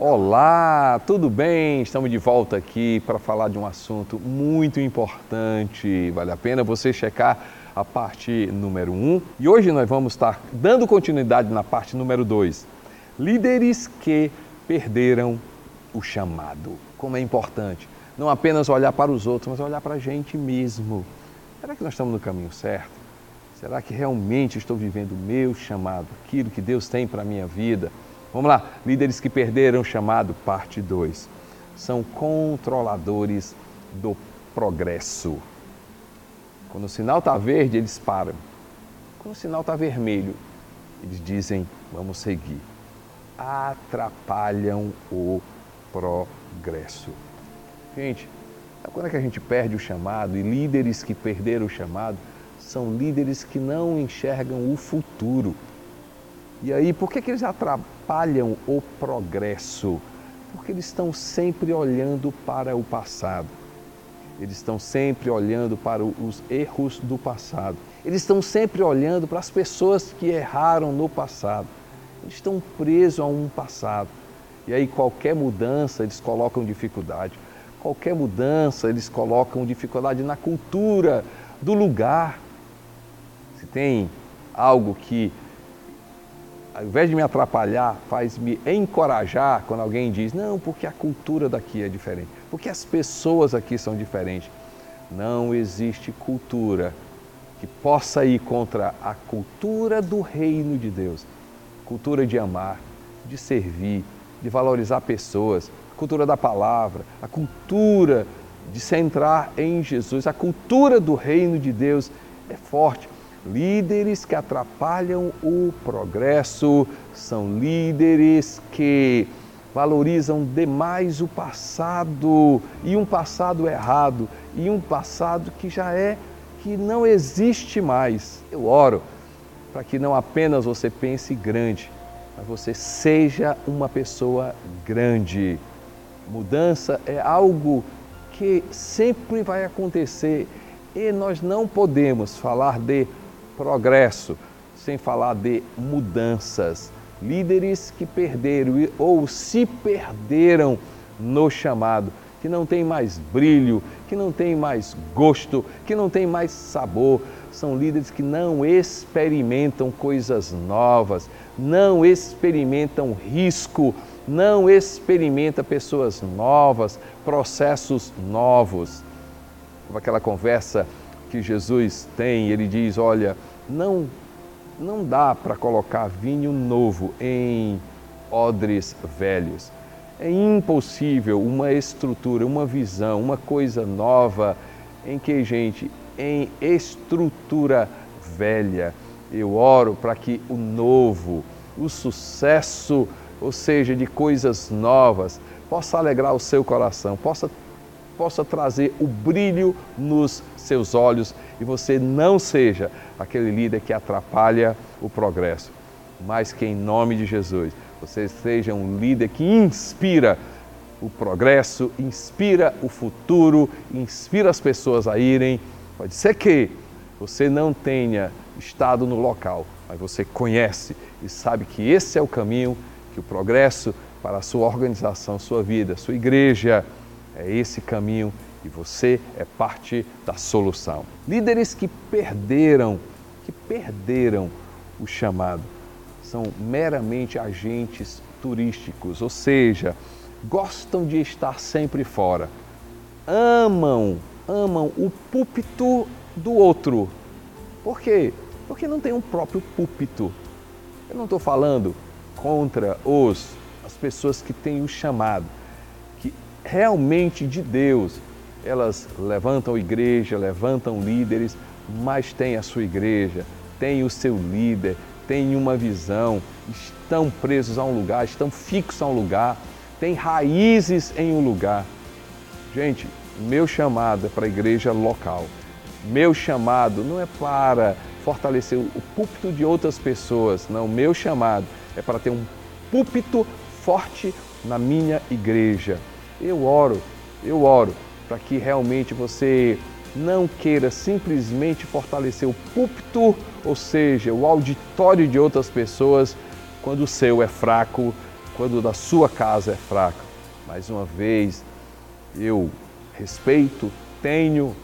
Olá, tudo bem? Estamos de volta aqui para falar de um assunto muito importante. Vale a pena você checar a parte número 1. Um. E hoje nós vamos estar dando continuidade na parte número 2. Líderes que perderam o chamado. Como é importante não apenas olhar para os outros, mas olhar para a gente mesmo. Será que nós estamos no caminho certo? Será que realmente estou vivendo o meu chamado, aquilo que Deus tem para a minha vida? Vamos lá, líderes que perderam o chamado, parte 2. São controladores do progresso. Quando o sinal está verde, eles param. Quando o sinal está vermelho, eles dizem: vamos seguir. Atrapalham o progresso. Gente, quando é que a gente perde o chamado? E líderes que perderam o chamado são líderes que não enxergam o futuro. E aí, por que, que eles atrapalham o progresso? Porque eles estão sempre olhando para o passado. Eles estão sempre olhando para os erros do passado. Eles estão sempre olhando para as pessoas que erraram no passado. Eles estão presos a um passado. E aí, qualquer mudança, eles colocam dificuldade. Qualquer mudança, eles colocam dificuldade na cultura do lugar. Se tem algo que ao invés de me atrapalhar, faz me encorajar quando alguém diz: não, porque a cultura daqui é diferente, porque as pessoas aqui são diferentes. Não existe cultura que possa ir contra a cultura do reino de Deus cultura de amar, de servir, de valorizar pessoas, cultura da palavra, a cultura de centrar em Jesus, a cultura do reino de Deus é forte. Líderes que atrapalham o progresso são líderes que valorizam demais o passado e um passado errado e um passado que já é que não existe mais. Eu oro para que não apenas você pense grande, mas você seja uma pessoa grande. Mudança é algo que sempre vai acontecer e nós não podemos falar de progresso, sem falar de mudanças. Líderes que perderam ou se perderam no chamado, que não tem mais brilho, que não tem mais gosto, que não tem mais sabor. São líderes que não experimentam coisas novas, não experimentam risco, não experimentam pessoas novas, processos novos. Aquela conversa que Jesus tem, ele diz: Olha, não, não dá para colocar vinho novo em odres velhos. É impossível uma estrutura, uma visão, uma coisa nova em que, gente, em estrutura velha. Eu oro para que o novo, o sucesso, ou seja, de coisas novas, possa alegrar o seu coração, possa possa trazer o brilho nos seus olhos e você não seja aquele líder que atrapalha o progresso, mas que em nome de Jesus você seja um líder que inspira o progresso, inspira o futuro, inspira as pessoas a irem. Pode ser que você não tenha estado no local, mas você conhece e sabe que esse é o caminho, que o progresso para a sua organização, sua vida, sua igreja, é esse caminho e você é parte da solução. Líderes que perderam, que perderam o chamado, são meramente agentes turísticos, ou seja, gostam de estar sempre fora. Amam, amam o púlpito do outro. Por quê? Porque não tem um próprio púlpito. Eu não estou falando contra os as pessoas que têm o chamado, realmente de Deus. Elas levantam igreja, levantam líderes, mas tem a sua igreja, tem o seu líder, tem uma visão, estão presos a um lugar, estão fixos a um lugar, têm raízes em um lugar. Gente, meu chamado é para a igreja local. Meu chamado não é para fortalecer o púlpito de outras pessoas, não. Meu chamado é para ter um púlpito forte na minha igreja. Eu oro, eu oro para que realmente você não queira simplesmente fortalecer o púlpito, ou seja, o auditório de outras pessoas, quando o seu é fraco, quando da sua casa é fraca. Mais uma vez, eu respeito, tenho,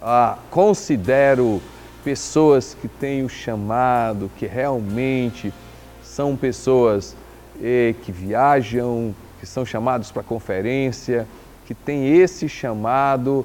ah, considero pessoas que têm o chamado, que realmente são pessoas eh, que viajam, que são chamados para conferência, que têm esse chamado,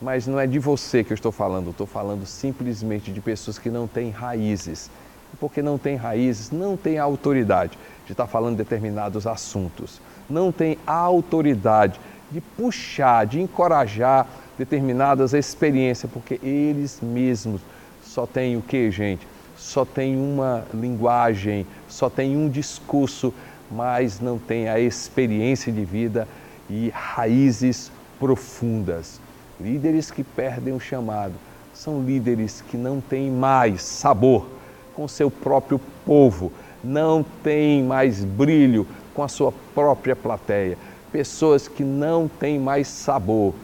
mas não é de você que eu estou falando, eu estou falando simplesmente de pessoas que não têm raízes. E porque não têm raízes, não têm autoridade de estar falando determinados assuntos, não tem autoridade de puxar, de encorajar determinadas experiências, porque eles mesmos só têm o que, gente? Só tem uma linguagem, só tem um discurso, mas não tem a experiência de vida e raízes profundas. Líderes que perdem o chamado são líderes que não têm mais sabor com seu próprio povo, não têm mais brilho com a sua própria plateia, pessoas que não têm mais sabor.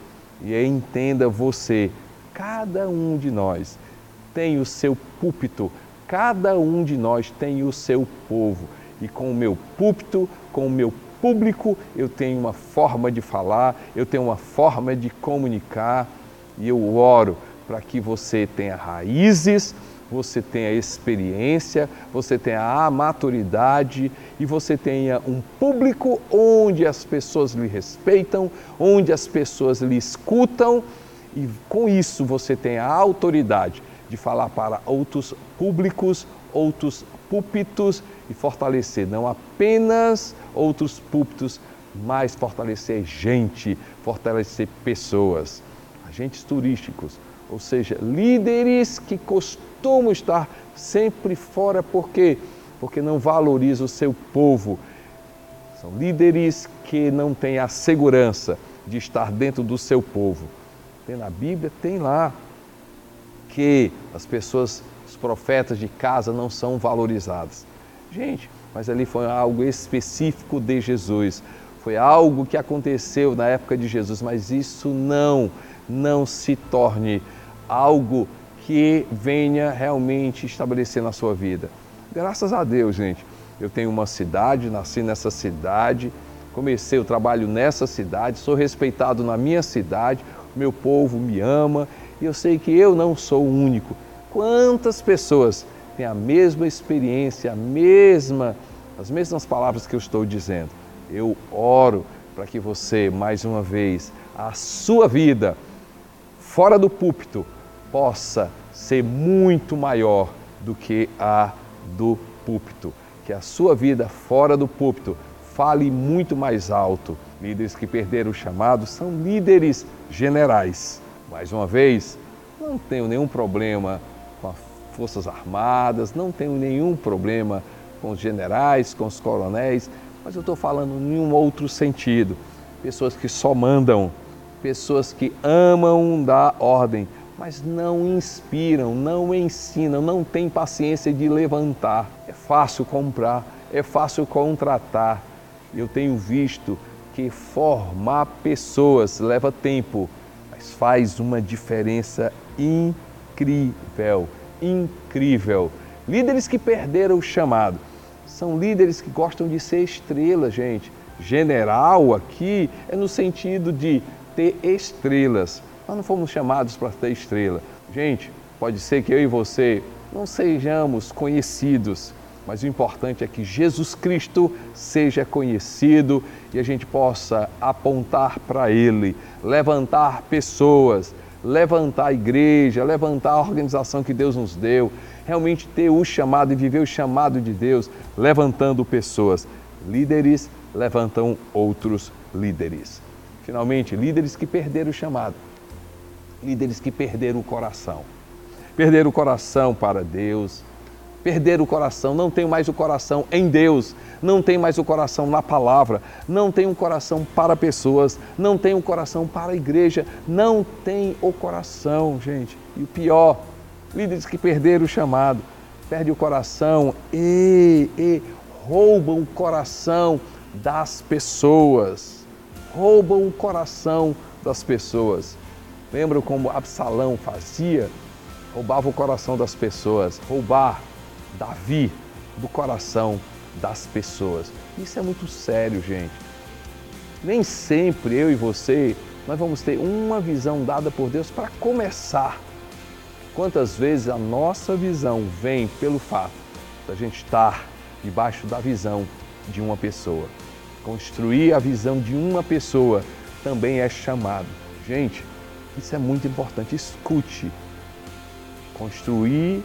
E entenda você, cada um de nós tem o seu púlpito, cada um de nós tem o seu povo. E com o meu púlpito, com o meu público, eu tenho uma forma de falar, eu tenho uma forma de comunicar. E eu oro para que você tenha raízes, você tenha experiência, você tenha a maturidade e você tenha um público onde as pessoas lhe respeitam, onde as pessoas lhe escutam. E com isso você tenha a autoridade de falar para outros públicos, outros púlpitos e fortalecer não apenas outros púlpitos, mas fortalecer gente, fortalecer pessoas, agentes turísticos, ou seja, líderes que costumam estar sempre fora, por quê? Porque não valorizam o seu povo. São líderes que não têm a segurança de estar dentro do seu povo. Tem na Bíblia? Tem lá que as pessoas, profetas de casa não são valorizados. Gente, mas ali foi algo específico de Jesus. Foi algo que aconteceu na época de Jesus, mas isso não, não se torne algo que venha realmente estabelecer na sua vida. Graças a Deus, gente. Eu tenho uma cidade, nasci nessa cidade, comecei o trabalho nessa cidade, sou respeitado na minha cidade, meu povo me ama e eu sei que eu não sou o único. Quantas pessoas têm a mesma experiência, a mesma, as mesmas palavras que eu estou dizendo? Eu oro para que você, mais uma vez, a sua vida fora do púlpito, possa ser muito maior do que a do púlpito. Que a sua vida fora do púlpito fale muito mais alto. Líderes que perderam o chamado são líderes generais. Mais uma vez, não tenho nenhum problema Forças Armadas, não tenho nenhum problema com os generais, com os coronéis, mas eu estou falando em um outro sentido. Pessoas que só mandam, pessoas que amam dar ordem, mas não inspiram, não ensinam, não têm paciência de levantar. É fácil comprar, é fácil contratar. Eu tenho visto que formar pessoas leva tempo, mas faz uma diferença incrível, incrível. Líderes que perderam o chamado são líderes que gostam de ser estrela, gente. General aqui é no sentido de ter estrelas nós não fomos chamados para ter estrela. Gente, pode ser que eu e você não sejamos conhecidos, mas o importante é que Jesus Cristo seja conhecido e a gente possa apontar para Ele, levantar pessoas, levantar a igreja, levantar a organização que Deus nos deu, realmente ter o chamado e viver o chamado de Deus, levantando pessoas. Líderes levantam outros líderes. Finalmente, líderes que perderam o chamado líderes que perderam o coração. Perderam o coração para Deus, perderam o coração, não tem mais o coração em Deus, não tem mais o coração na palavra, não tem um coração para pessoas, não tem um coração para a igreja, não tem o coração, gente. E o pior, líderes que perderam o chamado, perdem o coração e, e roubam o coração das pessoas. Roubam o coração das pessoas. Lembram como Absalão fazia? Roubava o coração das pessoas. Roubar Davi do coração das pessoas. Isso é muito sério, gente. Nem sempre eu e você nós vamos ter uma visão dada por Deus para começar. Quantas vezes a nossa visão vem pelo fato da gente estar debaixo da visão de uma pessoa. Construir a visão de uma pessoa também é chamado. Gente, isso é muito importante. Escute. Construir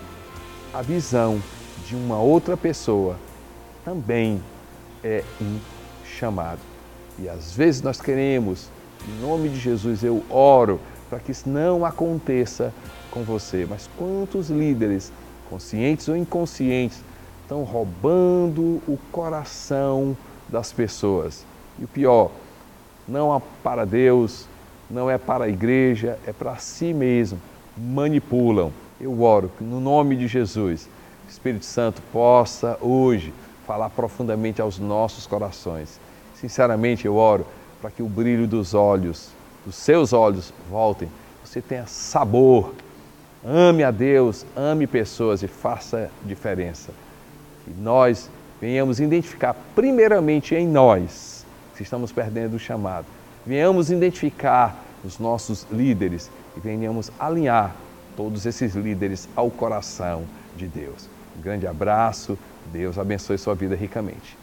a visão de uma outra pessoa também é um chamado. E às vezes nós queremos, em nome de Jesus, eu oro para que isso não aconteça com você. Mas quantos líderes, conscientes ou inconscientes, estão roubando o coração das pessoas? E o pior, não é para Deus, não é para a igreja, é para si mesmo. Manipulam. Eu oro no nome de Jesus, Espírito Santo possa hoje falar profundamente aos nossos corações. Sinceramente, eu oro para que o brilho dos olhos, dos seus olhos, voltem. Você tenha sabor. Ame a Deus, ame pessoas e faça diferença. Que nós venhamos identificar primeiramente em nós se estamos perdendo o chamado. Venhamos identificar os nossos líderes e venhamos alinhar todos esses líderes ao coração de Deus. Grande abraço, Deus abençoe sua vida ricamente.